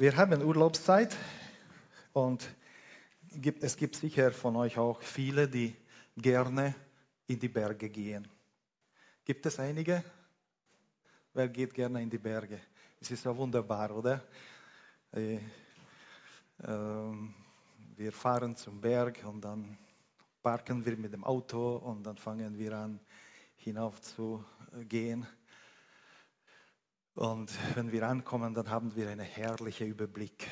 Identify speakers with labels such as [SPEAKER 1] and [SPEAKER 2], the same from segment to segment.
[SPEAKER 1] Wir haben Urlaubszeit und es gibt sicher von euch auch viele, die gerne in die Berge gehen. Gibt es einige? Wer geht gerne in die Berge? Es ist ja wunderbar, oder? Äh, ähm, wir fahren zum Berg und dann parken wir mit dem Auto und dann fangen wir an, hinauf zu gehen. Und wenn wir ankommen, dann haben wir einen herrlichen Überblick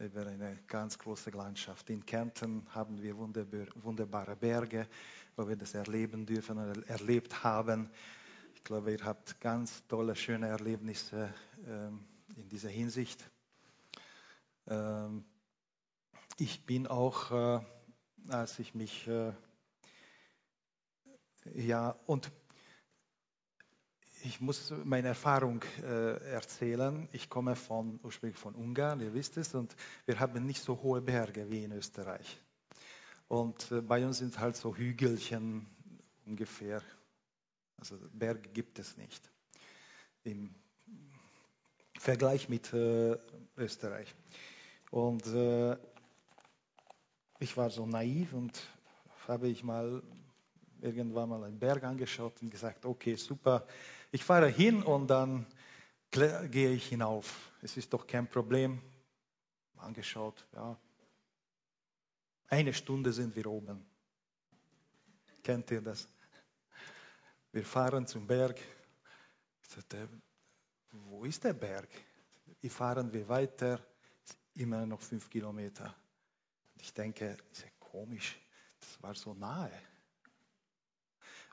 [SPEAKER 1] über eine ganz große Landschaft. In Kärnten haben wir wunderbare Berge, wo wir das erleben dürfen und erlebt haben. Ich glaube, ihr habt ganz tolle, schöne Erlebnisse ähm, in dieser Hinsicht. Ähm, ich bin auch, äh, als ich mich, äh, ja, und ich muss meine Erfahrung äh, erzählen. Ich komme von, ursprünglich von Ungarn, ihr wisst es, und wir haben nicht so hohe Berge wie in Österreich. Und äh, bei uns sind halt so Hügelchen ungefähr. Also Berge gibt es nicht im Vergleich mit äh, Österreich. Und äh, ich war so naiv und habe ich mal irgendwann mal einen Berg angeschaut und gesagt, okay, super, ich fahre hin und dann gehe ich hinauf. Es ist doch kein Problem. Angeschaut, ja. Eine Stunde sind wir oben. Kennt ihr das? Wir fahren zum Berg. Ich sagte, wo ist der Berg? Wie fahren wir weiter? Immer noch fünf Kilometer. Ich denke, ja komisch, das war so nahe.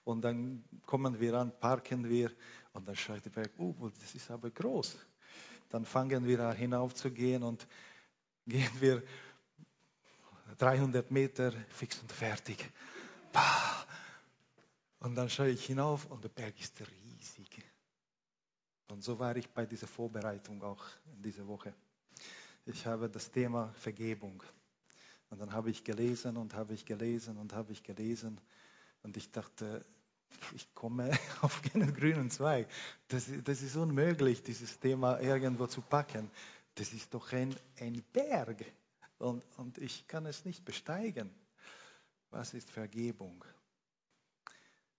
[SPEAKER 1] Und dann kommen wir an, parken wir und dann schreit der Berg, oh, das ist aber groß. Dann fangen wir an hinauf zu gehen und gehen wir 300 Meter fix und fertig. Und dann schaue ich hinauf und der Berg ist riesig. Und so war ich bei dieser Vorbereitung auch in dieser Woche. Ich habe das Thema Vergebung. Und dann habe ich gelesen und habe ich gelesen und habe ich gelesen. Und ich dachte, ich komme auf keinen grünen Zweig. Das, das ist unmöglich, dieses Thema irgendwo zu packen. Das ist doch ein, ein Berg. Und, und ich kann es nicht besteigen. Was ist Vergebung?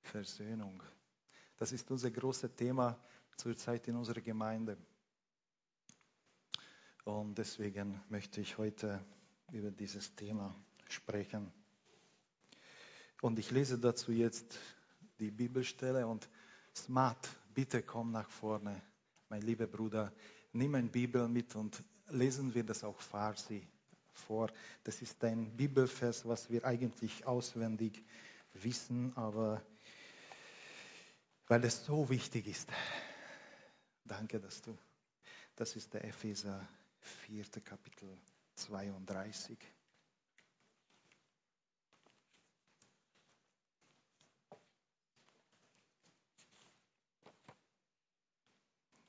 [SPEAKER 1] Versöhnung. Das ist unser großes Thema zurzeit in unserer Gemeinde. Und deswegen möchte ich heute über dieses Thema sprechen. Und ich lese dazu jetzt die Bibelstelle und Smart, bitte komm nach vorne, mein lieber Bruder, nimm ein Bibel mit und lesen wir das auch Farsi vor. Das ist ein Bibelvers, was wir eigentlich auswendig wissen, aber weil es so wichtig ist. Danke, dass du. Das ist der Epheser 4. Kapitel 32.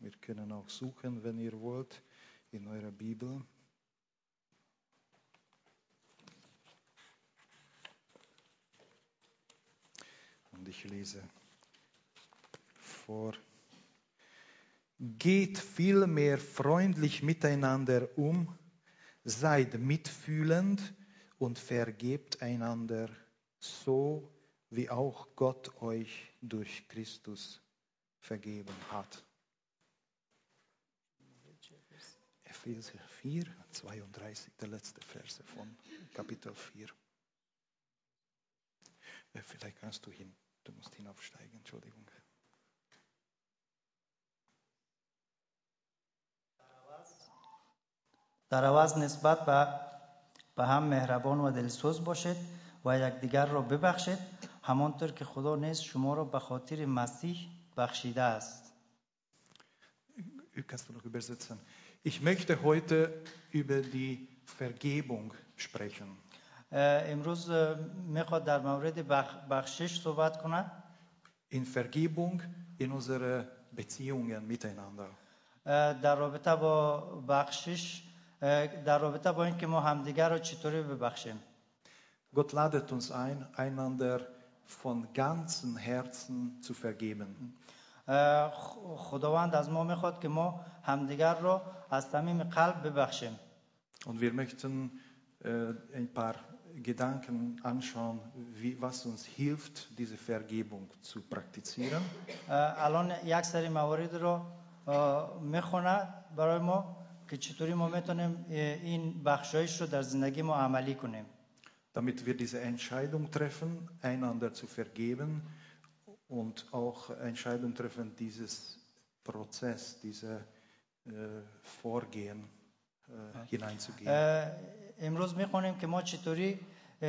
[SPEAKER 1] Wir können auch suchen, wenn ihr wollt, in eurer Bibel. Und ich lese vor. Geht vielmehr freundlich miteinander um, seid mitfühlend und vergebt einander, so wie auch Gott euch durch Christus vergeben hat. Epheser 4, 32, der letzte Verse von Kapitel 4. Äh, vielleicht kannst du hin, du musst hinaufsteigen, Entschuldigung.
[SPEAKER 2] در عوض نسبت به به هم مهربان و دلسوز باشید و یکدیگر را ببخشید همانطور که خدا نیز شما را به خاطر مسیح بخشیده است
[SPEAKER 1] Kannst du noch übersetzen? Ich möchte heute über die Vergebung sprechen.
[SPEAKER 2] امروز میخواد در مورد بخشش صحبت کنه
[SPEAKER 1] In Vergebung in unsere Beziehungen miteinander.
[SPEAKER 2] در رابطه با بخشش در رابطه با اینکه ما همدیگر رو چطوری ببخشیم
[SPEAKER 1] Gott ladet uns ein, einander von ganzem Herzen zu vergeben.
[SPEAKER 2] خداوند از ما می‌خواد که ما همدیگر رو از صمیم قلب ببخشیم
[SPEAKER 1] Und wir möchten äh, ein paar Gedanken anschauen, wie, was uns hilft, diese Vergebung zu praktizieren.
[SPEAKER 2] الان یک سری موارد رو می‌خونه برای ما که چطوری ما می‌تونیم این بخشایش رو در زندگی ما عملی کنیم
[SPEAKER 1] damit wir diese Entscheidung treffen, einander zu vergeben und auch Entscheidung treffen, dieses Prozess, diese äh, Vorgehen äh, hineinzugehen.
[SPEAKER 2] اه، امروز میخونیم که ما چطوری اه،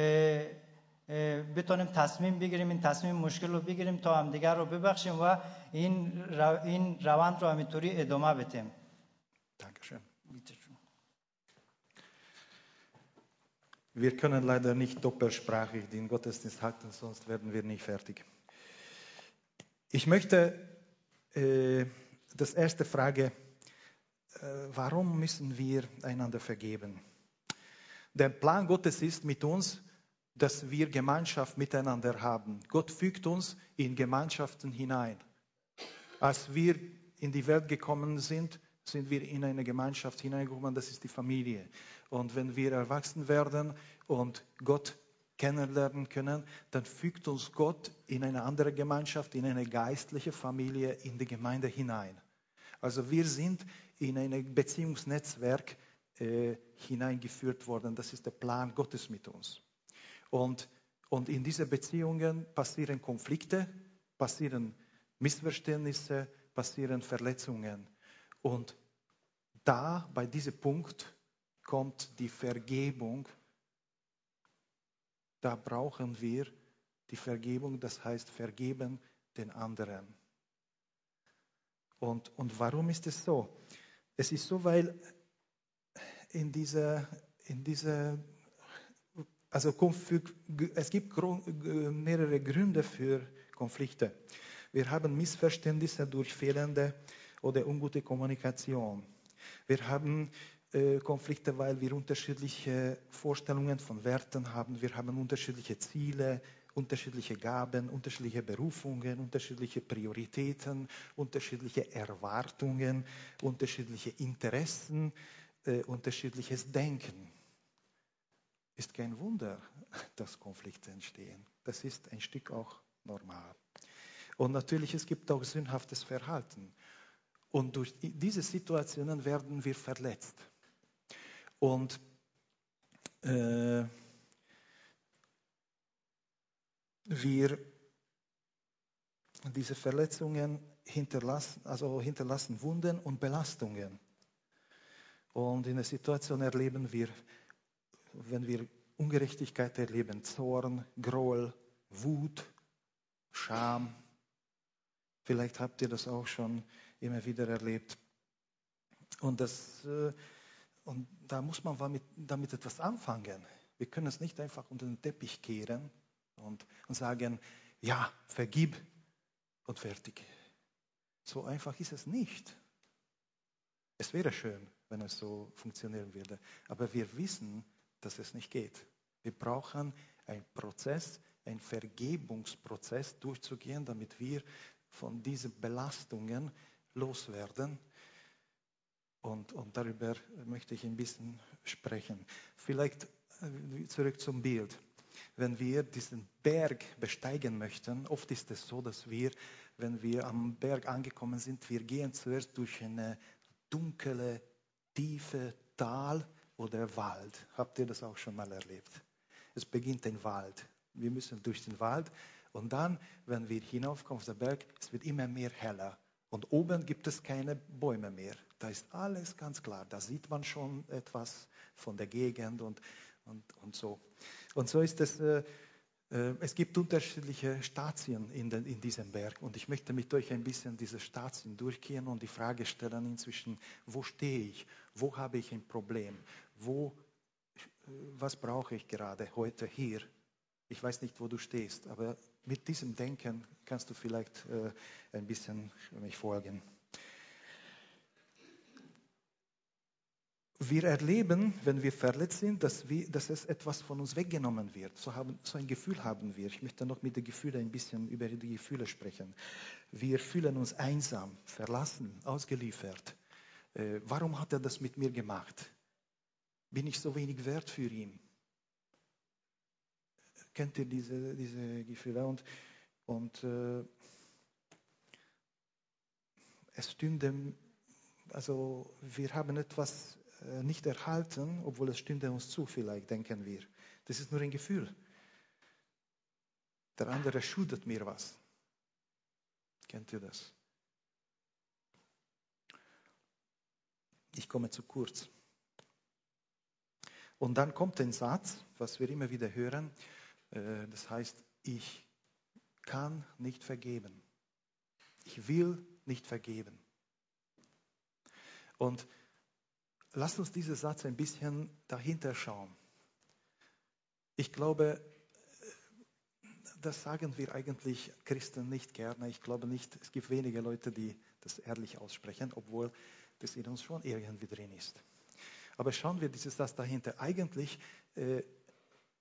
[SPEAKER 2] اه، بتونیم تصمیم بگیریم این تصمیم مشکل رو بگیریم تا همدیگر رو ببخشیم و این رو- این روند رو همینطوری ادامه بدیم
[SPEAKER 1] Dankeschön. Wir können leider nicht doppelsprachig den Gottesdienst halten, sonst werden wir nicht fertig. Ich möchte äh, das erste Frage, äh, warum müssen wir einander vergeben? Der Plan Gottes ist mit uns, dass wir Gemeinschaft miteinander haben. Gott fügt uns in Gemeinschaften hinein. Als wir in die Welt gekommen sind, sind wir in eine Gemeinschaft hineingekommen, das ist die Familie. Und wenn wir erwachsen werden und Gott kennenlernen können, dann fügt uns Gott in eine andere Gemeinschaft, in eine geistliche Familie, in die Gemeinde hinein. Also wir sind in ein Beziehungsnetzwerk äh, hineingeführt worden. Das ist der Plan Gottes mit uns. Und, und in diese Beziehungen passieren Konflikte, passieren Missverständnisse, passieren Verletzungen. Und da, bei diesem Punkt, kommt die Vergebung. Da brauchen wir die Vergebung, das heißt vergeben den anderen. Und, und warum ist es so? Es ist so, weil in dieser, in dieser also es gibt g- mehrere Gründe für Konflikte. Wir haben Missverständnisse durch fehlende oder ungute Kommunikation. Wir haben äh, Konflikte, weil wir unterschiedliche Vorstellungen von Werten haben. Wir haben unterschiedliche Ziele, unterschiedliche Gaben, unterschiedliche Berufungen, unterschiedliche Prioritäten, unterschiedliche Erwartungen, unterschiedliche Interessen, äh, unterschiedliches Denken. Ist kein Wunder, dass Konflikte entstehen. Das ist ein Stück auch normal. Und natürlich, es gibt auch sündhaftes Verhalten. Und durch die- diese Situationen werden wir verletzt. Und äh, wir diese Verletzungen hinterlassen, also hinterlassen Wunden und Belastungen. Und in der Situation erleben wir, wenn wir Ungerechtigkeit erleben, Zorn, Groll, Wut, Scham. Vielleicht habt ihr das auch schon immer wieder erlebt. Und, das, äh, und da muss man damit, damit etwas anfangen. Wir können es nicht einfach unter den Teppich kehren und, und sagen, ja, vergib und fertig. So einfach ist es nicht. Es wäre schön, wenn es so funktionieren würde. Aber wir wissen, dass es nicht geht. Wir brauchen einen Prozess, einen Vergebungsprozess durchzugehen, damit wir von diesen Belastungen loswerden. Und, und darüber möchte ich ein bisschen sprechen. Vielleicht äh, zurück zum Bild. Wenn wir diesen Berg besteigen möchten, oft ist es so, dass wir, wenn wir am Berg angekommen sind, wir gehen zuerst durch eine dunkle, tiefe Tal oder Wald. Habt ihr das auch schon mal erlebt? Es beginnt ein Wald. Wir müssen durch den Wald und dann, wenn wir hinaufkommen auf den Berg, es wird immer mehr heller. Und oben gibt es keine Bäume mehr. Da ist alles ganz klar. Da sieht man schon etwas von der Gegend und, und, und so. Und so ist es. Äh, äh, es gibt unterschiedliche Stadien in, den, in diesem Berg und ich möchte mit euch ein bisschen diese Stadien durchgehen und die Frage stellen inzwischen, wo stehe ich? Wo habe ich ein Problem? Wo, äh, was brauche ich gerade heute hier? Ich weiß nicht, wo du stehst, aber mit diesem Denken kannst du vielleicht äh, ein bisschen mich folgen. Wir erleben, wenn wir verletzt sind, dass, wir, dass es etwas von uns weggenommen wird. So, haben, so ein Gefühl haben wir. Ich möchte noch mit den Gefühlen ein bisschen über die Gefühle sprechen. Wir fühlen uns einsam, verlassen, ausgeliefert. Äh, warum hat er das mit mir gemacht? Bin ich so wenig wert für ihn? Kennt ihr diese, diese Gefühle? Und, und äh, es stünde, also wir haben etwas nicht erhalten, obwohl es stünde uns zu, vielleicht denken wir. Das ist nur ein Gefühl. Der andere schuldet mir was. Kennt ihr das? Ich komme zu kurz. Und dann kommt ein Satz, was wir immer wieder hören, äh, das heißt, ich kann nicht vergeben. Ich will nicht vergeben. Und Lasst uns diesen Satz ein bisschen dahinter schauen. Ich glaube, das sagen wir eigentlich Christen nicht gerne. Ich glaube nicht, es gibt wenige Leute, die das ehrlich aussprechen, obwohl das in uns schon irgendwie drin ist. Aber schauen wir dieses Satz dahinter. Eigentlich äh,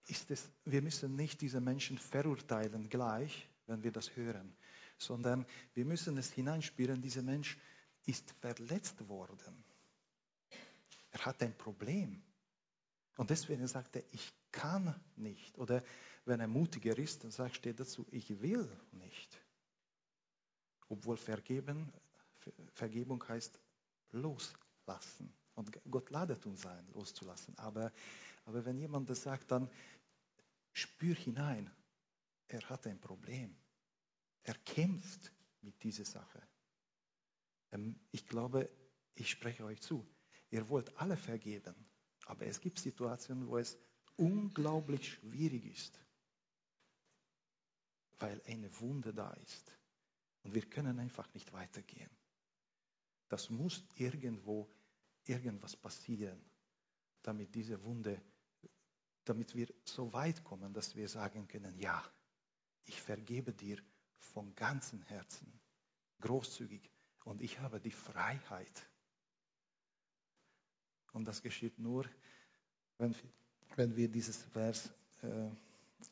[SPEAKER 1] ist es, wir müssen nicht diese Menschen verurteilen gleich, wenn wir das hören, sondern wir müssen es hineinspüren, dieser Mensch ist verletzt worden. Er hat ein Problem. Und deswegen sagt er, ich kann nicht. Oder wenn er mutiger ist, dann sagt, steht dazu, ich will nicht. Obwohl vergeben, Vergebung heißt loslassen. Und Gott ladet uns ein, loszulassen. Aber, aber wenn jemand das sagt, dann spür hinein, er hat ein Problem. Er kämpft mit dieser Sache. Ähm, ich glaube, ich spreche euch zu, Ihr wollt alle vergeben, aber es gibt Situationen, wo es unglaublich schwierig ist, weil eine Wunde da ist. Und wir können einfach nicht weitergehen. Das muss irgendwo irgendwas passieren, damit diese Wunde, damit wir so weit kommen, dass wir sagen können, ja, ich vergebe dir von ganzem Herzen, großzügig, und ich habe die Freiheit, und das geschieht nur, wenn, wenn wir dieses Vers äh,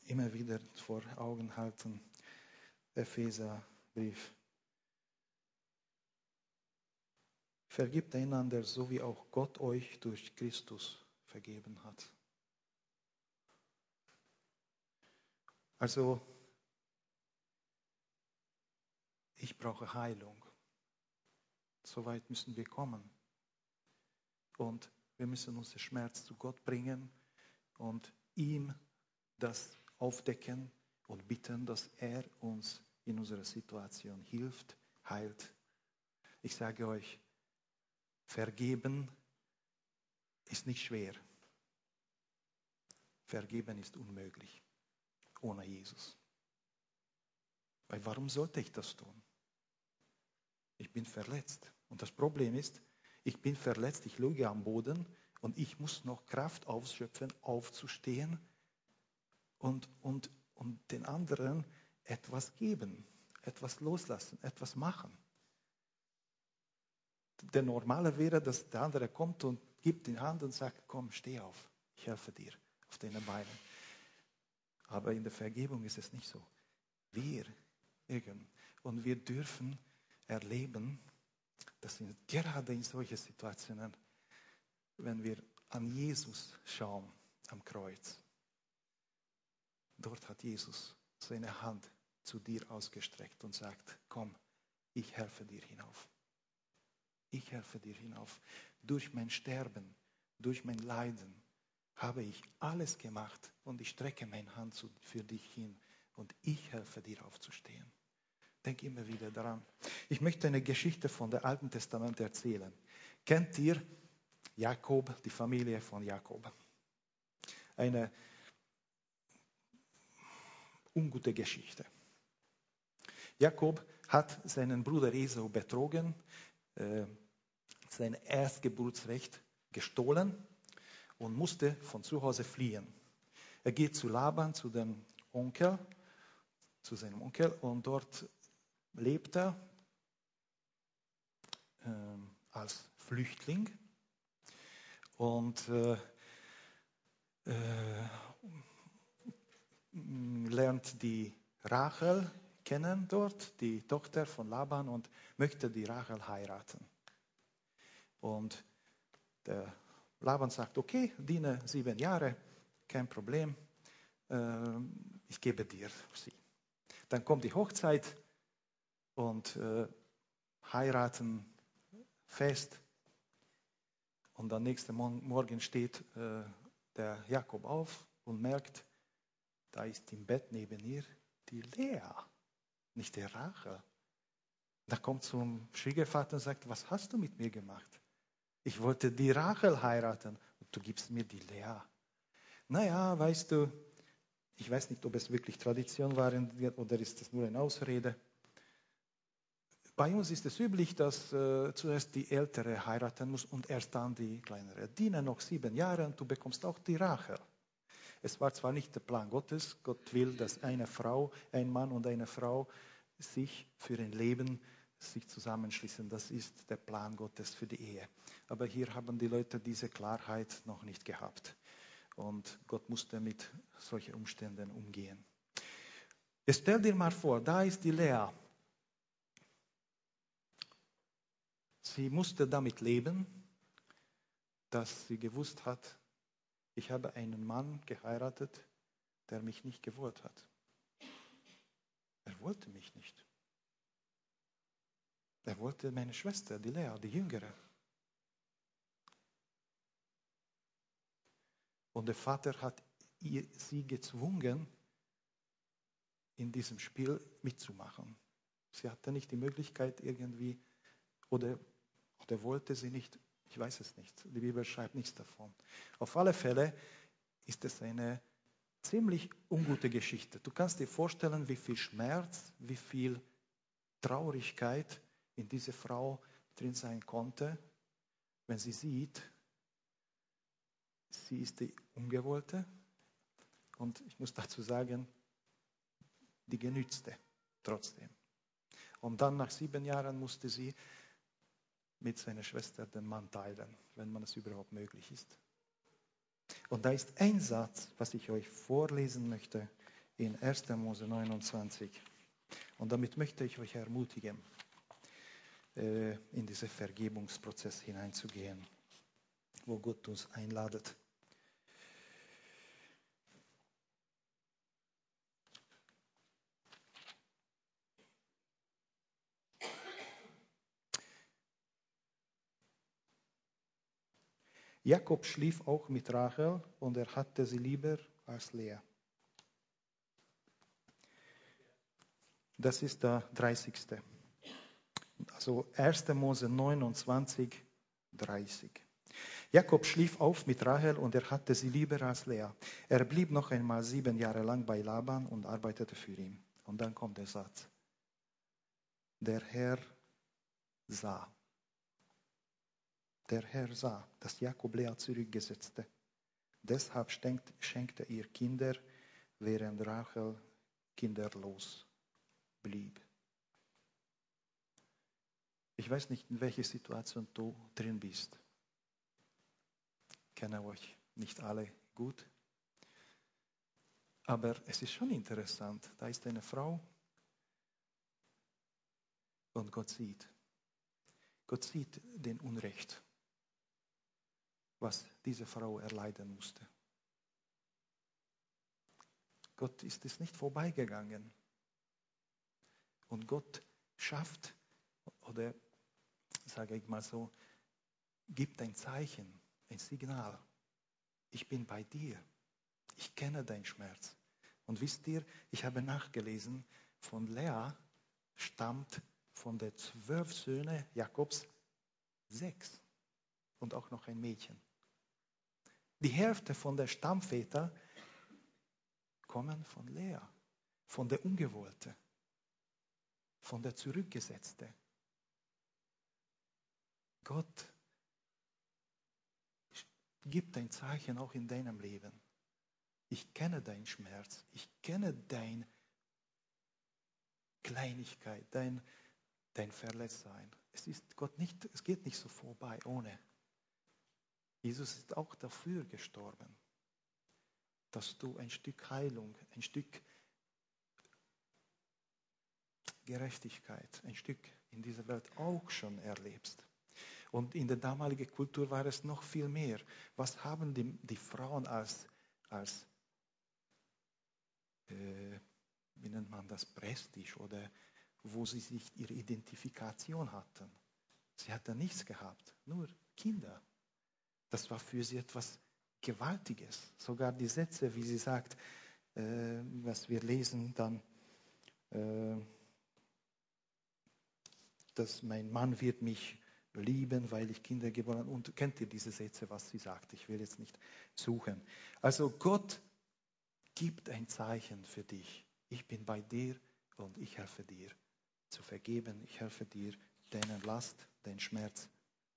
[SPEAKER 1] immer wieder vor Augen halten. Epheserbrief. Vergibt einander, so wie auch Gott euch durch Christus vergeben hat. Also, ich brauche Heilung. So weit müssen wir kommen. Und wir müssen unseren Schmerz zu Gott bringen und ihm das aufdecken und bitten, dass er uns in unserer Situation hilft, heilt. Ich sage euch, vergeben ist nicht schwer. Vergeben ist unmöglich ohne Jesus. Weil warum sollte ich das tun? Ich bin verletzt. Und das Problem ist, ich bin verletzt, ich liege am Boden und ich muss noch Kraft ausschöpfen, aufzustehen und, und, und den anderen etwas geben, etwas loslassen, etwas machen. Der Normale wäre, dass der andere kommt und gibt die Hand und sagt, komm, steh auf, ich helfe dir auf deinen Beinen. Aber in der Vergebung ist es nicht so. Wir, und wir dürfen erleben, dass wir gerade in solchen Situationen, wenn wir an Jesus schauen am Kreuz, dort hat Jesus seine Hand zu dir ausgestreckt und sagt, komm, ich helfe dir hinauf. Ich helfe dir hinauf. Durch mein Sterben, durch mein Leiden habe ich alles gemacht und ich strecke meine Hand für dich hin und ich helfe dir aufzustehen. Denk immer wieder daran. Ich möchte eine Geschichte von dem Alten Testament erzählen. Kennt ihr Jakob, die Familie von Jakob? Eine ungute Geschichte. Jakob hat seinen Bruder Esau betrogen, äh, sein Erstgeburtsrecht gestohlen und musste von zu Hause fliehen. Er geht zu Laban, zu dem Onkel, zu seinem Onkel und dort lebt er äh, als Flüchtling und äh, äh, lernt die Rachel kennen dort, die Tochter von Laban, und möchte die Rachel heiraten. Und der Laban sagt, okay, diene sieben Jahre, kein Problem, äh, ich gebe dir sie. Dann kommt die Hochzeit und äh, heiraten fest. Und am nächsten Morgen steht äh, der Jakob auf und merkt, da ist im Bett neben ihr die Lea, nicht der Rachel. Da kommt zum Schwiegervater und sagt, was hast du mit mir gemacht? Ich wollte die Rachel heiraten und du gibst mir die Lea. Naja, weißt du, ich weiß nicht, ob es wirklich Tradition war oder ist das nur eine Ausrede. Bei uns ist es üblich, dass äh, zuerst die Ältere heiraten muss und erst dann die Kleinere. Diene noch sieben Jahre und du bekommst auch die Rachel. Es war zwar nicht der Plan Gottes, Gott will, dass eine Frau, ein Mann und eine Frau sich für ein Leben sich zusammenschließen. Das ist der Plan Gottes für die Ehe. Aber hier haben die Leute diese Klarheit noch nicht gehabt. Und Gott musste mit solchen Umständen umgehen. Stell dir mal vor, da ist die Lea. Sie musste damit leben, dass sie gewusst hat, ich habe einen Mann geheiratet, der mich nicht gewollt hat. Er wollte mich nicht. Er wollte meine Schwester, die Lea, die Jüngere. Und der Vater hat sie gezwungen, in diesem Spiel mitzumachen. Sie hatte nicht die Möglichkeit irgendwie, oder, oder wollte sie nicht ich weiß es nicht. Die Bibel schreibt nichts davon. Auf alle Fälle ist es eine ziemlich ungute Geschichte. Du kannst dir vorstellen, wie viel Schmerz, wie viel Traurigkeit in diese Frau drin sein konnte, wenn sie sieht, sie ist die Ungewollte und ich muss dazu sagen, die Genützte trotzdem. Und dann nach sieben Jahren musste sie mit seiner Schwester den Mann teilen, wenn man es überhaupt möglich ist. Und da ist ein Satz, was ich euch vorlesen möchte in 1. Mose 29. Und damit möchte ich euch ermutigen, äh, in diesen Vergebungsprozess hineinzugehen, wo Gott uns einladet. Jakob schlief auch mit Rachel und er hatte sie lieber als Lea. Das ist der 30. Also 1. Mose 29, 30. Jakob schlief auf mit Rachel und er hatte sie lieber als Lea. Er blieb noch einmal sieben Jahre lang bei Laban und arbeitete für ihn. Und dann kommt der Satz. Der Herr sah. Der Herr sah, dass Jakob Lea zurückgesetzte. Deshalb schenkte ihr Kinder, während Rachel kinderlos blieb. Ich weiß nicht, in welcher Situation du drin bist. Ich kenne euch nicht alle gut. Aber es ist schon interessant. Da ist eine Frau und Gott sieht. Gott sieht den Unrecht was diese Frau erleiden musste. Gott ist es nicht vorbeigegangen. Und Gott schafft, oder sage ich mal so, gibt ein Zeichen, ein Signal. Ich bin bei dir. Ich kenne deinen Schmerz. Und wisst ihr, ich habe nachgelesen, von Lea stammt von den zwölf Söhnen Jakobs sechs und auch noch ein Mädchen. Die Hälfte von der Stammväter kommen von Lea, von der Ungewollte, von der Zurückgesetzte. Gott gibt ein Zeichen auch in deinem Leben. Ich kenne deinen Schmerz, ich kenne deine Kleinigkeit, dein, dein Verletztsein. Es ist Gott nicht, es geht nicht so vorbei ohne. Jesus ist auch dafür gestorben, dass du ein Stück Heilung, ein Stück Gerechtigkeit, ein Stück in dieser Welt auch schon erlebst. Und in der damaligen Kultur war es noch viel mehr. Was haben die, die Frauen als, als äh, wie nennt man das, Prestige oder wo sie sich ihre Identifikation hatten? Sie hatten nichts gehabt, nur Kinder. Das war für sie etwas Gewaltiges. Sogar die Sätze, wie sie sagt, äh, was wir lesen, dann, äh, dass mein Mann wird mich lieben, weil ich Kinder geboren habe. Und kennt ihr diese Sätze, was sie sagt? Ich will jetzt nicht suchen. Also Gott gibt ein Zeichen für dich. Ich bin bei dir und ich helfe dir zu vergeben. Ich helfe dir, deine Last, den Schmerz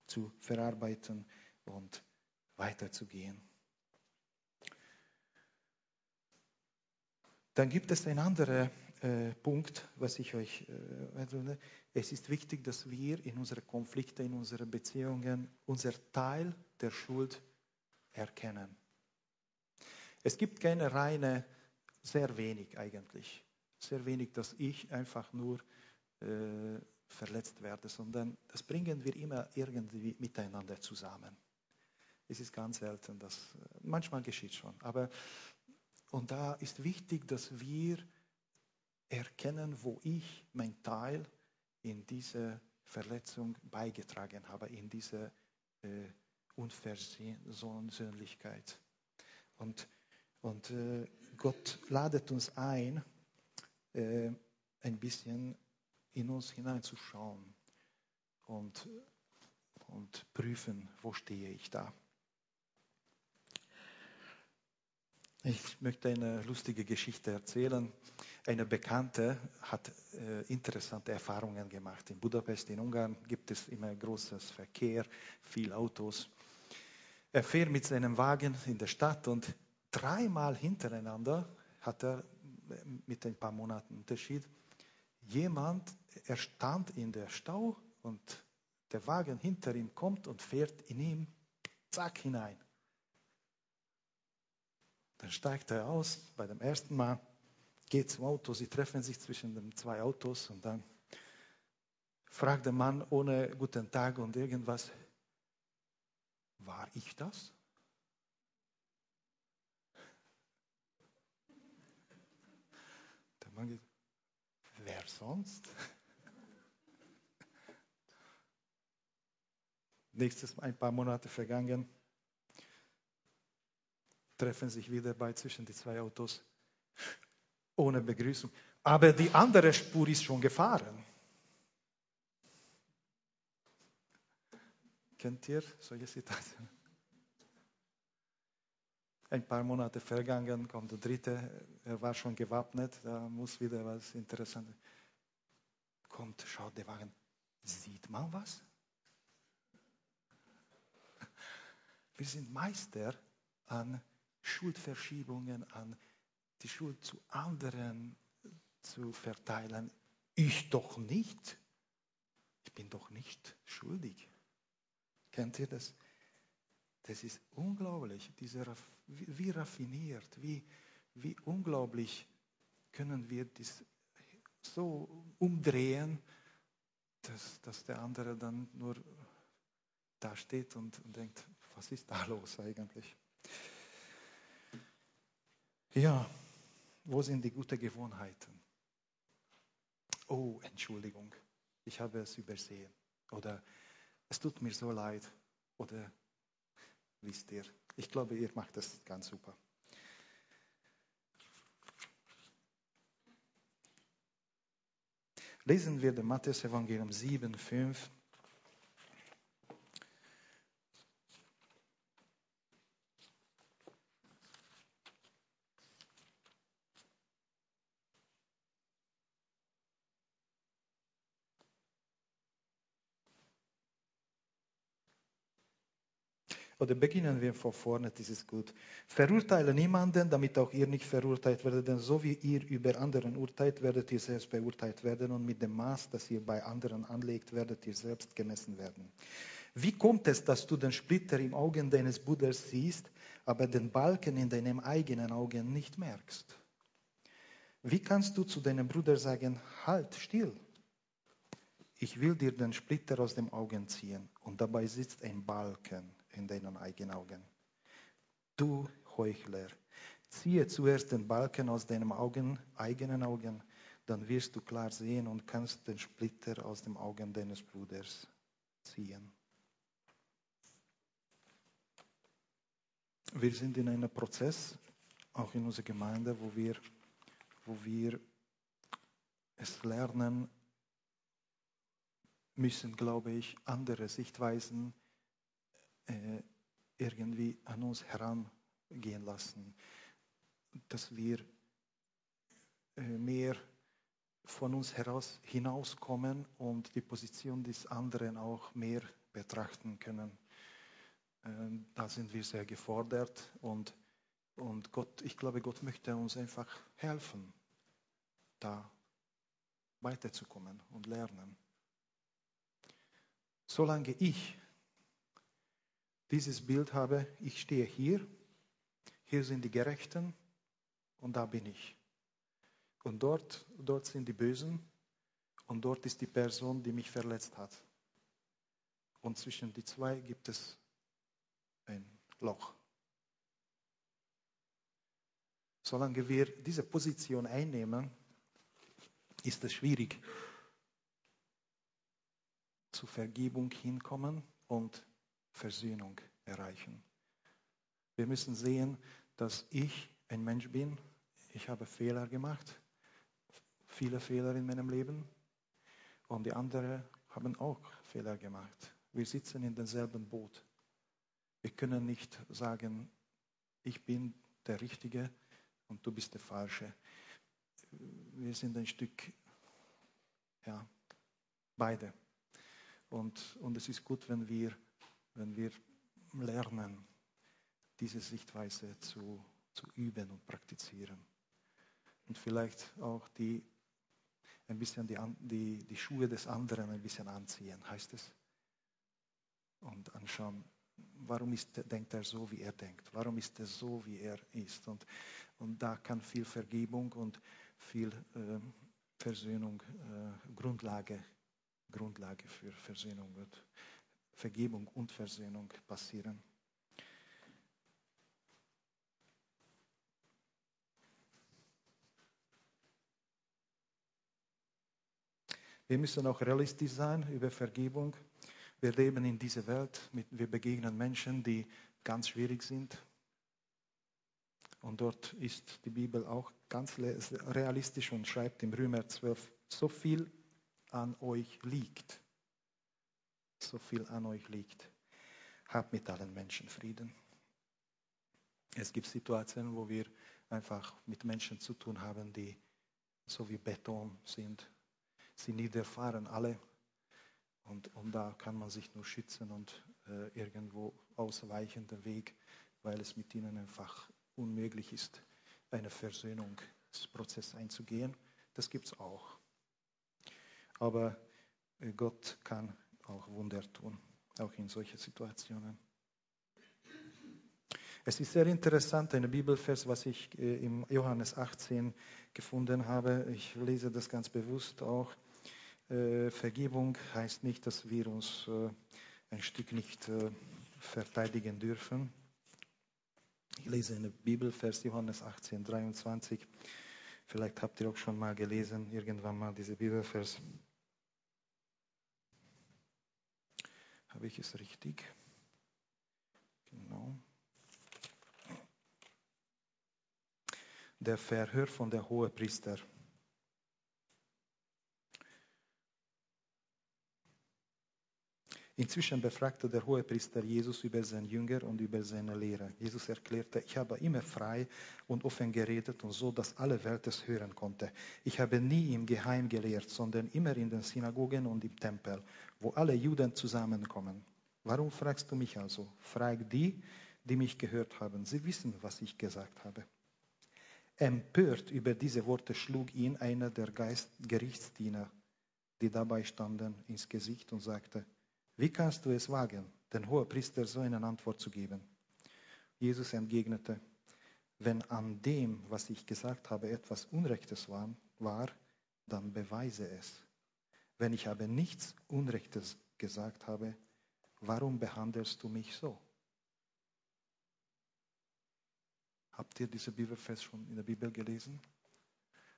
[SPEAKER 1] zu verarbeiten und weiterzugehen. Dann gibt es einen anderen äh, Punkt, was ich euch äh, es ist wichtig, dass wir in unseren Konflikten, in unseren Beziehungen unser Teil der Schuld erkennen. Es gibt keine reine, sehr wenig eigentlich, sehr wenig, dass ich einfach nur äh, verletzt werde, sondern das bringen wir immer irgendwie miteinander zusammen. Es ist ganz selten, dass manchmal geschieht schon, aber und da ist wichtig, dass wir erkennen, wo ich mein Teil in diese Verletzung beigetragen habe, in diese äh, Unversöhnlichkeit. Und, und äh, Gott ladet uns ein, äh, ein bisschen in uns hineinzuschauen und, und prüfen, wo stehe ich da. Ich möchte eine lustige Geschichte erzählen. Eine Bekannte hat äh, interessante Erfahrungen gemacht. In Budapest, in Ungarn, gibt es immer großes Verkehr, viel Autos. Er fährt mit seinem Wagen in der Stadt und dreimal hintereinander hat er mit ein paar Monaten Unterschied jemand, er stand in der Stau und der Wagen hinter ihm kommt und fährt in ihm zack hinein. Dann steigt er aus bei dem ersten Mal, geht zum Auto, sie treffen sich zwischen den zwei Autos und dann fragt der Mann ohne guten Tag und irgendwas, war ich das? Der Mann geht, wer sonst? Nächstes ein paar Monate vergangen treffen sich wieder bei zwischen die zwei Autos ohne Begrüßung. Aber die andere Spur ist schon gefahren. Kennt ihr solche Situationen? Ein paar Monate vergangen, kommt der dritte, er war schon gewappnet, da muss wieder was Interessantes. Kommt, schaut der Wagen, sieht man was? Wir sind Meister an Schuldverschiebungen an, die Schuld zu anderen zu verteilen. Ich doch nicht. Ich bin doch nicht schuldig. Kennt ihr das? Das ist unglaublich, diese, wie raffiniert, wie, wie unglaublich können wir das so umdrehen, dass, dass der andere dann nur da steht und, und denkt, was ist da los eigentlich? Ja, wo sind die guten Gewohnheiten? Oh, Entschuldigung, ich habe es übersehen. Oder es tut mir so leid. Oder wisst ihr, ich glaube, ihr macht das ganz super. Lesen wir das Matthäus Evangelium 7, 5. Oder beginnen wir von vorne, das ist gut. Verurteile niemanden, damit auch ihr nicht verurteilt werdet, denn so wie ihr über anderen urteilt, werdet ihr selbst beurteilt werden und mit dem Maß, das ihr bei anderen anlegt, werdet ihr selbst gemessen werden. Wie kommt es, dass du den Splitter im Augen deines Bruders siehst, aber den Balken in deinem eigenen Augen nicht merkst? Wie kannst du zu deinem Bruder sagen, halt still? Ich will dir den Splitter aus dem Augen ziehen und dabei sitzt ein Balken in deinen eigenen Augen. Du Heuchler, ziehe zuerst den Balken aus deinem Augen, eigenen Augen, dann wirst du klar sehen und kannst den Splitter aus dem Augen deines Bruders ziehen. Wir sind in einem Prozess, auch in unserer Gemeinde, wo wir, wo wir es lernen müssen, glaube ich, andere Sichtweisen äh, irgendwie an uns herangehen lassen, dass wir äh, mehr von uns heraus hinauskommen und die Position des anderen auch mehr betrachten können. Ähm, da sind wir sehr gefordert und, und Gott, ich glaube, Gott möchte uns einfach helfen, da weiterzukommen und lernen. Solange ich dieses Bild habe, ich stehe hier, hier sind die Gerechten und da bin ich. Und dort, dort sind die Bösen und dort ist die Person, die mich verletzt hat. Und zwischen die zwei gibt es ein Loch. Solange wir diese Position einnehmen, ist es schwierig, zu Vergebung hinkommen und Versöhnung erreichen. Wir müssen sehen, dass ich ein Mensch bin. Ich habe Fehler gemacht, viele Fehler in meinem Leben. Und die anderen haben auch Fehler gemacht. Wir sitzen in demselben Boot. Wir können nicht sagen, ich bin der Richtige und du bist der Falsche. Wir sind ein Stück, ja, beide. Und, und es ist gut, wenn wir, wenn wir lernen, diese Sichtweise zu, zu üben und praktizieren. Und vielleicht auch die, ein bisschen die, die, die Schuhe des anderen ein bisschen anziehen, heißt es. Und anschauen, warum ist, denkt er so, wie er denkt? Warum ist er so, wie er ist? Und, und da kann viel Vergebung und viel äh, Versöhnung äh, Grundlage, Grundlage für Versöhnung wird. Vergebung und Versöhnung passieren. Wir müssen auch realistisch sein über Vergebung. Wir leben in dieser Welt, wir begegnen Menschen, die ganz schwierig sind. Und dort ist die Bibel auch ganz realistisch und schreibt im Römer 12, so viel an euch liegt, so viel an euch liegt, habt mit allen Menschen Frieden. Es gibt Situationen, wo wir einfach mit Menschen zu tun haben, die so wie Beton sind. Sie niederfahren alle und, und da kann man sich nur schützen und äh, irgendwo ausweichen den Weg, weil es mit ihnen einfach unmöglich ist, einen Versöhnungsprozess einzugehen. Das gibt es auch. Aber äh, Gott kann auch Wunder tun, auch in solchen Situationen. Es ist sehr interessant, ein Bibelvers, was ich äh, im Johannes 18 gefunden habe. Ich lese das ganz bewusst auch. Äh, Vergebung heißt nicht, dass wir uns äh, ein Stück nicht verteidigen dürfen. Ich lese in der Bibelvers Johannes 18, 23. Vielleicht habt ihr auch schon mal gelesen, irgendwann mal diese Bibelvers. Habe ich es richtig? Genau. Der Verhör von der Hohepriester. Priester. Inzwischen befragte der Hohepriester Jesus über seinen Jünger und über seine Lehre. Jesus erklärte, ich habe immer frei und offen geredet und so, dass alle Welt es hören konnte. Ich habe nie im Geheim gelehrt, sondern immer in den Synagogen und im Tempel, wo alle Juden zusammenkommen. Warum fragst du mich also? Frag die, die mich gehört haben. Sie wissen, was ich gesagt habe. Empört über diese Worte schlug ihn einer der Geist Gerichtsdiener, die dabei standen, ins Gesicht und sagte, Wie kannst du es wagen, den Hohepriester so eine Antwort zu geben? Jesus entgegnete, wenn an dem, was ich gesagt habe, etwas Unrechtes war, war, dann beweise es. Wenn ich aber nichts Unrechtes gesagt habe, warum behandelst du mich so? Habt ihr diese Bibelfest schon in der Bibel gelesen?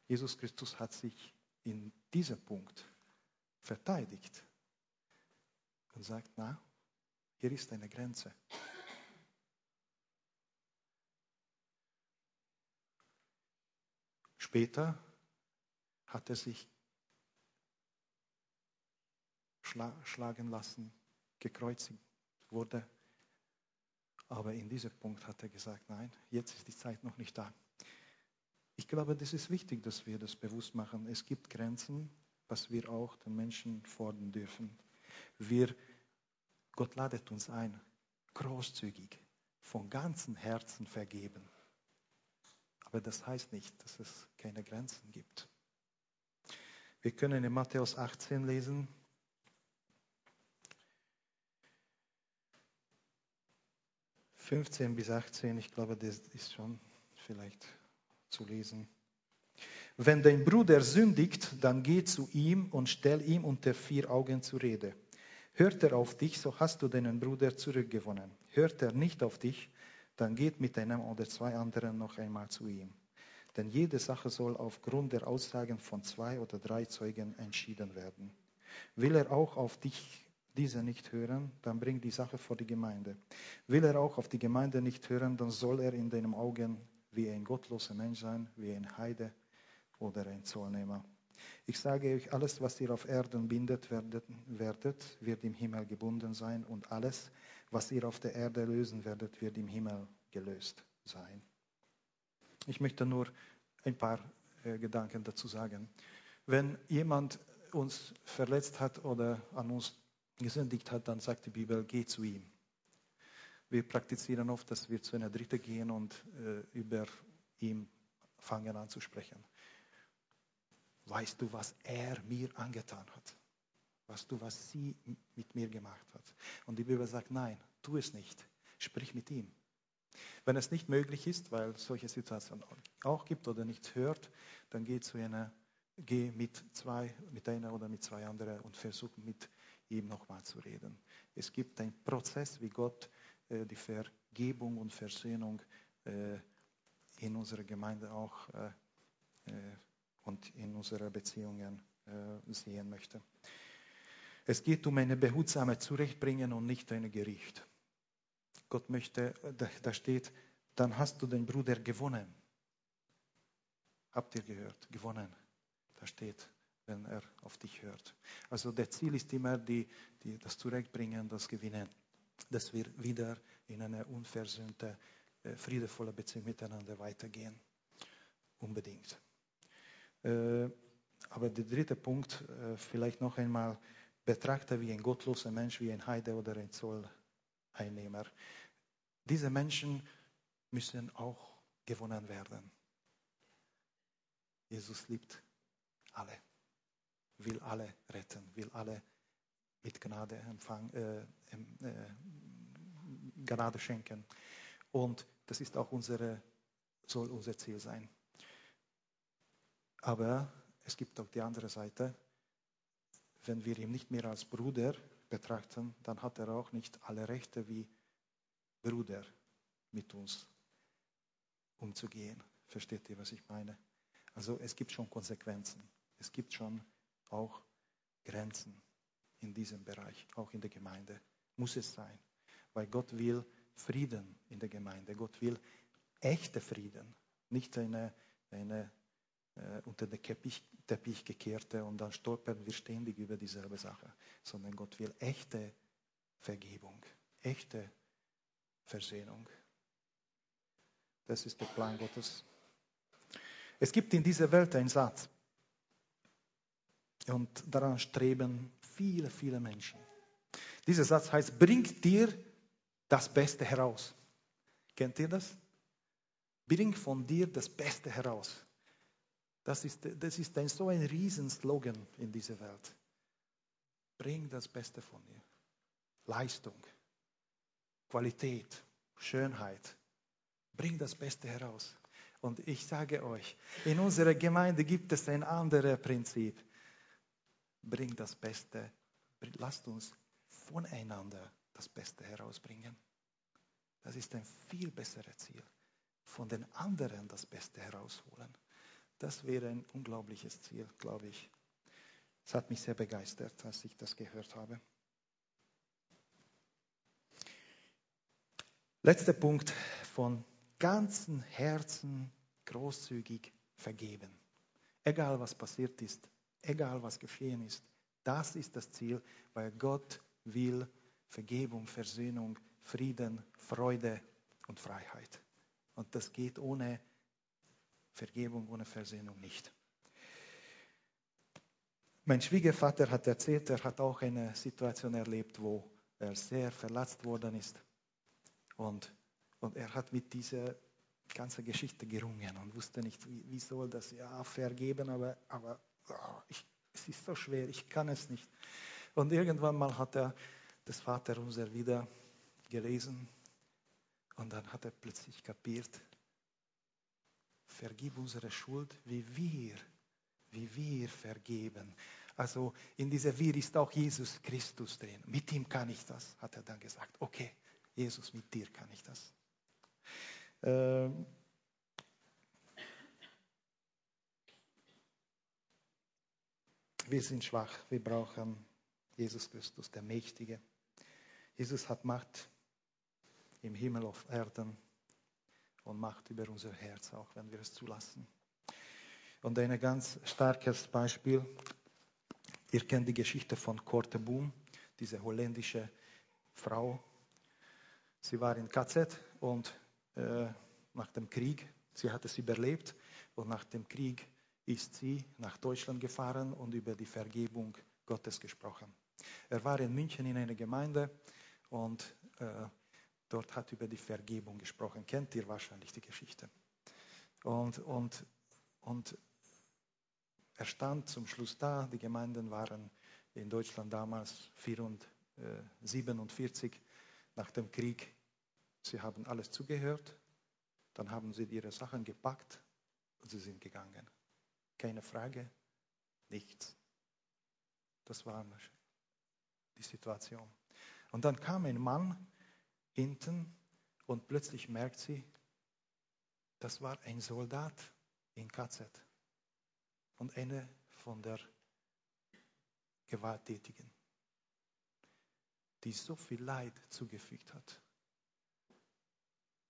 [SPEAKER 1] Jesus Christus hat sich in diesem Punkt verteidigt und sagt, na, hier ist eine Grenze. Später hat er sich schla schlagen lassen, gekreuzigt wurde. Aber in diesem Punkt hat er gesagt, nein, jetzt ist die Zeit noch nicht da. Ich glaube, das ist wichtig, dass wir das bewusst machen. Es gibt Grenzen, was wir auch den Menschen fordern dürfen. Wir, Gott ladet uns ein, großzügig, von ganzem Herzen vergeben. Aber das heißt nicht, dass es keine Grenzen gibt. Wir können in Matthäus 18 lesen. Fünfzehn bis 18, ich glaube, das ist schon vielleicht zu lesen. Wenn dein Bruder sündigt, dann geh zu ihm und stell ihm unter vier Augen zur Rede. Hört er auf dich, so hast du deinen Bruder zurückgewonnen. Hört er nicht auf dich, dann geht mit einem oder zwei anderen noch einmal zu ihm. Denn jede Sache soll aufgrund der Aussagen von zwei oder drei Zeugen entschieden werden. Will er auch auf dich diese nicht hören, dann bring die Sache vor die Gemeinde. Will er auch auf die Gemeinde nicht hören, dann soll er in deinem Augen wie ein gottloser Mensch sein, wie ein Heide oder ein Zollnehmer. Ich sage euch, alles, was ihr auf Erden bindet werdet, werdet, wird im Himmel gebunden sein und alles, was ihr auf der Erde lösen werdet, wird im Himmel gelöst sein. Ich möchte nur ein paar äh, Gedanken dazu sagen. Wenn jemand uns verletzt hat oder an uns gesündigt hat, dann sagt die Bibel, geh zu ihm. Wir praktizieren oft, dass wir zu einer Dritte gehen und äh, über ihm fangen an zu sprechen. Weißt du, was er mir angetan hat? Weißt du, was sie mit mir gemacht hat? Und die Bibel sagt, nein, tu es nicht. Sprich mit ihm. Wenn es nicht möglich ist, weil solche Situationen auch gibt oder nichts hört, dann geh zu einer, geh mit zwei, mit einer oder mit zwei anderen und versuch mit ihm nochmal zu reden. Es gibt einen Prozess, wie Gott äh, die Vergebung und Versöhnung äh, in unserer Gemeinde auch äh, äh und in unseren Beziehungen äh, sehen möchte. Es geht um eine behutsame Zurechtbringen und nicht ein Gericht. Gott möchte, da steht, dann hast du den Bruder gewonnen. Habt ihr gehört? Gewonnen. Da steht, wenn er auf dich hört. Also der Ziel ist immer die, die, das Zurechtbringen, das Gewinnen, dass wir wieder in eine unversöhnte, äh, friedevolle Beziehung miteinander weitergehen. Unbedingt. Äh, aber der dritte Punkt, äh, vielleicht noch einmal, betrachte wie ein gottloser Mensch, wie ein Heide oder ein Zolleinnehmer. Diese Menschen müssen auch gewonnen werden. Jesus liebt alle, will alle retten, will alle mit Gnade empfangen, äh, äh, Gnade schenken. Und das ist auch unsere, soll unser Ziel sein. Aber es gibt auch die andere Seite. Wenn wir ihn nicht mehr als Bruder betrachten, dann hat er auch nicht alle Rechte wie Bruder mit uns umzugehen. Versteht ihr, was ich meine? Also es gibt schon Konsequenzen. Es gibt schon auch Grenzen in diesem Bereich, auch in der Gemeinde. Muss es sein. Weil Gott will Frieden in der Gemeinde. Gott will echte Frieden. Nicht eine, eine unter den Teppich, Teppich gekehrte und dann stolpern wir ständig über dieselbe Sache. Sondern Gott will echte Vergebung, echte. Versöhnung. Das ist der Plan Gottes. Es gibt in dieser Welt einen Satz. Und daran streben viele, viele Menschen. Dieser Satz heißt, bringt dir das Beste heraus. Kennt ihr das? Bring von dir das Beste heraus. Das ist, das ist ein, so ein Riesenslogan in dieser Welt. Bring das Beste von dir. Leistung, Qualität, Schönheit. Bring das Beste heraus. Und ich sage euch, in unserer Gemeinde gibt es ein anderes Prinzip. Bring das Beste. Lasst uns voneinander das Beste herausbringen. Das ist ein viel besseres Ziel. Von den anderen das Beste herausholen. Das wäre ein unglaubliches Ziel, glaube ich. Es hat mich sehr begeistert, als ich das gehört habe. Letzter Punkt von ganzem Herzen großzügig vergeben. Egal was passiert ist, egal was geschehen ist, das ist das Ziel, weil Gott will Vergebung, Versöhnung, Frieden, Freude und Freiheit. Und das geht ohne Vergebung, ohne Versöhnung nicht. Mein Schwiegervater hat erzählt, er hat auch eine Situation erlebt, wo er sehr verletzt worden ist. Und, und er hat mit dieser ganzen Geschichte gerungen und wusste nicht, wie, wie soll das ja vergeben, aber, aber oh, ich, es ist so schwer, ich kann es nicht. Und irgendwann mal hat er das Vaterunser wieder gelesen und dann hat er plötzlich kapiert, vergib unsere Schuld, wie wir, wie wir vergeben. Also in dieser Wir ist auch Jesus Christus drin. Mit ihm kann ich das, hat er dann gesagt. Okay, Jesus, mit dir kann ich das. Ähm wir sind schwach, wir brauchen Jesus Christus, der Mächtige. Jesus hat Macht im Himmel auf Erden und Macht über unser Herz, auch wenn wir es zulassen. Und ein ganz starkes Beispiel, ihr kennt die Geschichte von Korte Boom, diese holländische Frau. Sie war in KZ und äh, nach dem Krieg, sie hat es überlebt und nach dem Krieg ist sie nach Deutschland gefahren und über die Vergebung Gottes gesprochen. Er war in München in einer Gemeinde und äh, dort hat über die Vergebung gesprochen. Kennt ihr wahrscheinlich die Geschichte? Und, und, und er stand zum Schluss da. Die Gemeinden waren in Deutschland damals 47 nach dem Krieg. Sie haben alles zugehört. Dann haben sie ihre Sachen gepackt und sie sind gegangen. Keine Frage, nichts. Das war die Situation. Und dann kam ein Mann hinten und plötzlich merkt sie, das war ein Soldat in KZ und eine von der Gewalttätigen, die so viel Leid zugefügt hat.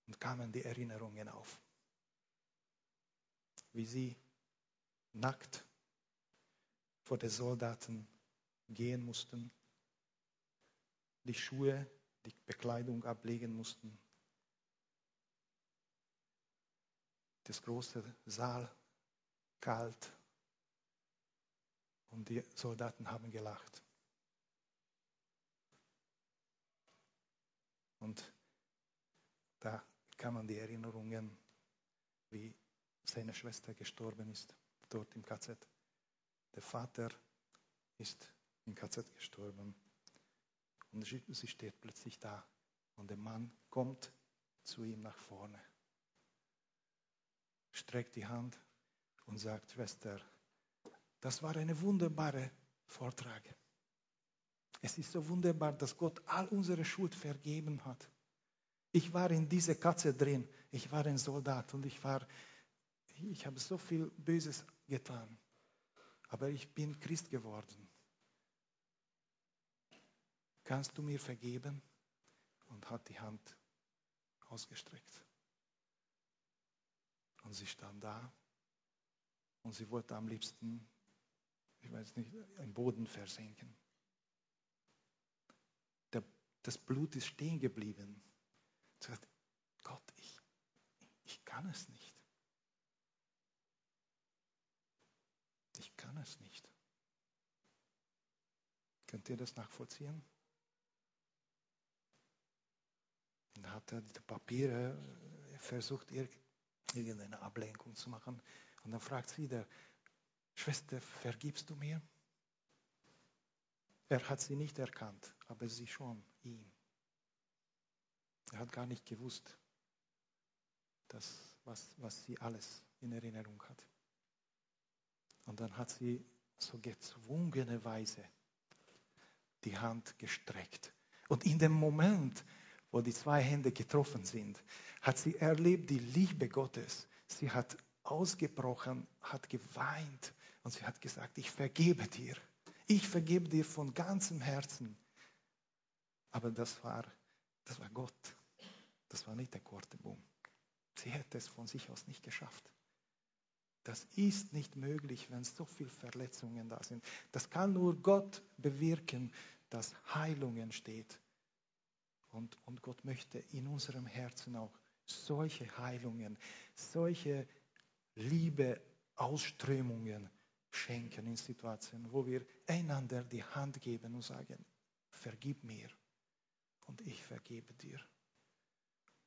[SPEAKER 1] Und kamen die Erinnerungen auf, wie sie nackt vor den Soldaten gehen mussten, die Schuhe die Bekleidung ablegen mussten. Das große Saal kalt und die Soldaten haben gelacht. Und da kamen die Erinnerungen, wie seine Schwester gestorben ist, dort im KZ. Der Vater ist im KZ gestorben. Und sie steht plötzlich da. Und der Mann kommt zu ihm nach vorne, streckt die Hand und sagt, Schwester, das war eine wunderbare Vortrag. Es ist so wunderbar, dass Gott all unsere Schuld vergeben hat. Ich war in dieser Katze drin. Ich war ein Soldat und ich war, ich habe so viel Böses getan. Aber ich bin Christ geworden kannst du mir vergeben? Und hat die Hand ausgestreckt. Und sie stand da und sie wollte am liebsten, ich weiß nicht, im Boden versenken. Der, das Blut ist stehen geblieben. Sie sagt, Gott, ich, ich kann es nicht. Ich kann es nicht. Könnt ihr das nachvollziehen? Dann hat er die Papiere versucht, irgendeine Ablenkung zu machen. Und dann fragt sie wieder, Schwester, vergibst du mir? Er hat sie nicht erkannt, aber sie schon ihn. Er hat gar nicht gewusst, dass, was, was sie alles in Erinnerung hat. Und dann hat sie so gezwungene Weise die Hand gestreckt. Und in dem Moment, wo die zwei Hände getroffen sind, hat sie erlebt die Liebe Gottes. Sie hat ausgebrochen, hat geweint und sie hat gesagt, ich vergebe dir. Ich vergebe dir von ganzem Herzen. Aber das war, das war Gott. Das war nicht der Korteboom. Sie hätte es von sich aus nicht geschafft. Das ist nicht möglich, wenn so viele Verletzungen da sind. Das kann nur Gott bewirken, dass Heilung entsteht. Und, und Gott möchte in unserem Herzen auch solche Heilungen, solche Liebe-Ausströmungen schenken in Situationen, wo wir einander die Hand geben und sagen, vergib mir und ich vergebe dir.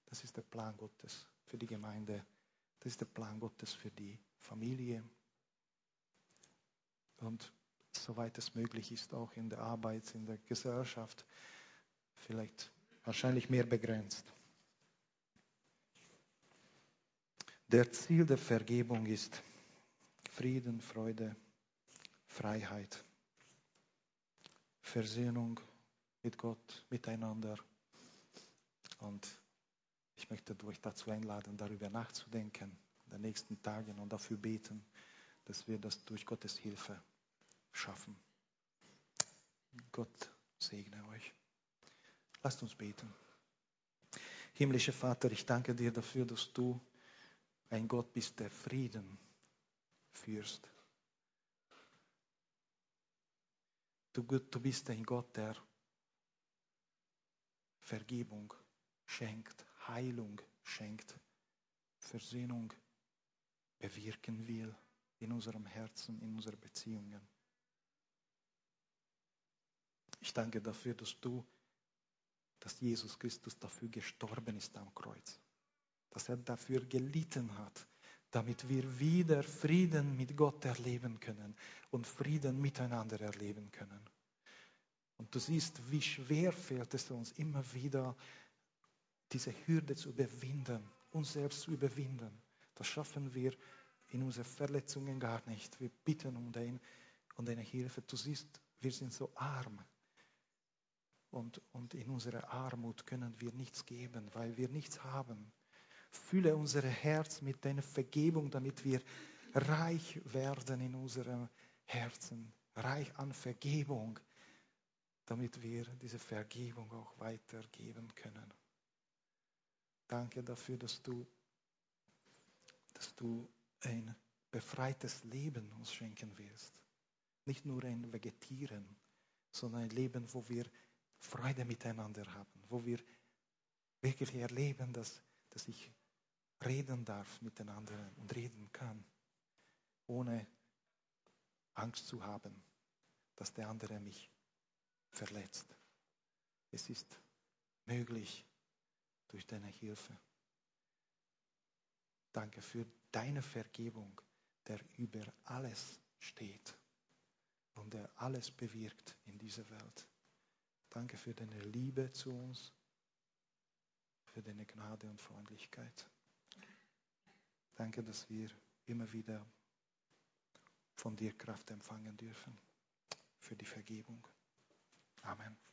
[SPEAKER 1] Das ist der Plan Gottes für die Gemeinde. Das ist der Plan Gottes für die Familie. Und soweit es möglich ist, auch in der Arbeit, in der Gesellschaft, vielleicht wahrscheinlich mehr begrenzt. Der Ziel der Vergebung ist Frieden, Freude, Freiheit, Versöhnung mit Gott, miteinander. Und ich möchte euch dazu einladen, darüber nachzudenken in den nächsten Tagen und dafür beten, dass wir das durch Gottes Hilfe schaffen. Gott segne euch. Lasst uns beten. Himmlischer Vater, ich danke dir dafür, dass du ein Gott bist, der Frieden führst. Du, du bist ein Gott, der Vergebung schenkt, Heilung schenkt, Versöhnung bewirken will in unserem Herzen, in unseren Beziehungen. Ich danke dafür, dass du, dass Jesus Christus dafür gestorben ist am Kreuz, dass er dafür gelitten hat, damit wir wieder Frieden mit Gott erleben können und Frieden miteinander erleben können. Und du siehst, wie schwer fällt es uns immer wieder, diese Hürde zu überwinden, uns selbst zu überwinden. Das schaffen wir in unseren Verletzungen gar nicht. Wir bitten um, dein, um deine Hilfe. Du siehst, wir sind so arm. Und, und in unserer Armut können wir nichts geben, weil wir nichts haben. Fülle unser Herz mit deiner Vergebung, damit wir reich werden in unserem Herzen. Reich an Vergebung, damit wir diese Vergebung auch weitergeben können. Danke dafür, dass du, dass du ein befreites Leben uns schenken willst. Nicht nur ein Vegetieren, sondern ein Leben, wo wir Freude miteinander haben, wo wir wirklich erleben, dass, dass ich reden darf miteinander und reden kann, ohne Angst zu haben, dass der andere mich verletzt. Es ist möglich durch deine Hilfe. Danke für deine Vergebung, der über alles steht und der alles bewirkt in dieser Welt. Danke für deine Liebe zu uns, für deine Gnade und Freundlichkeit. Danke, dass wir immer wieder von dir Kraft empfangen dürfen für die Vergebung. Amen.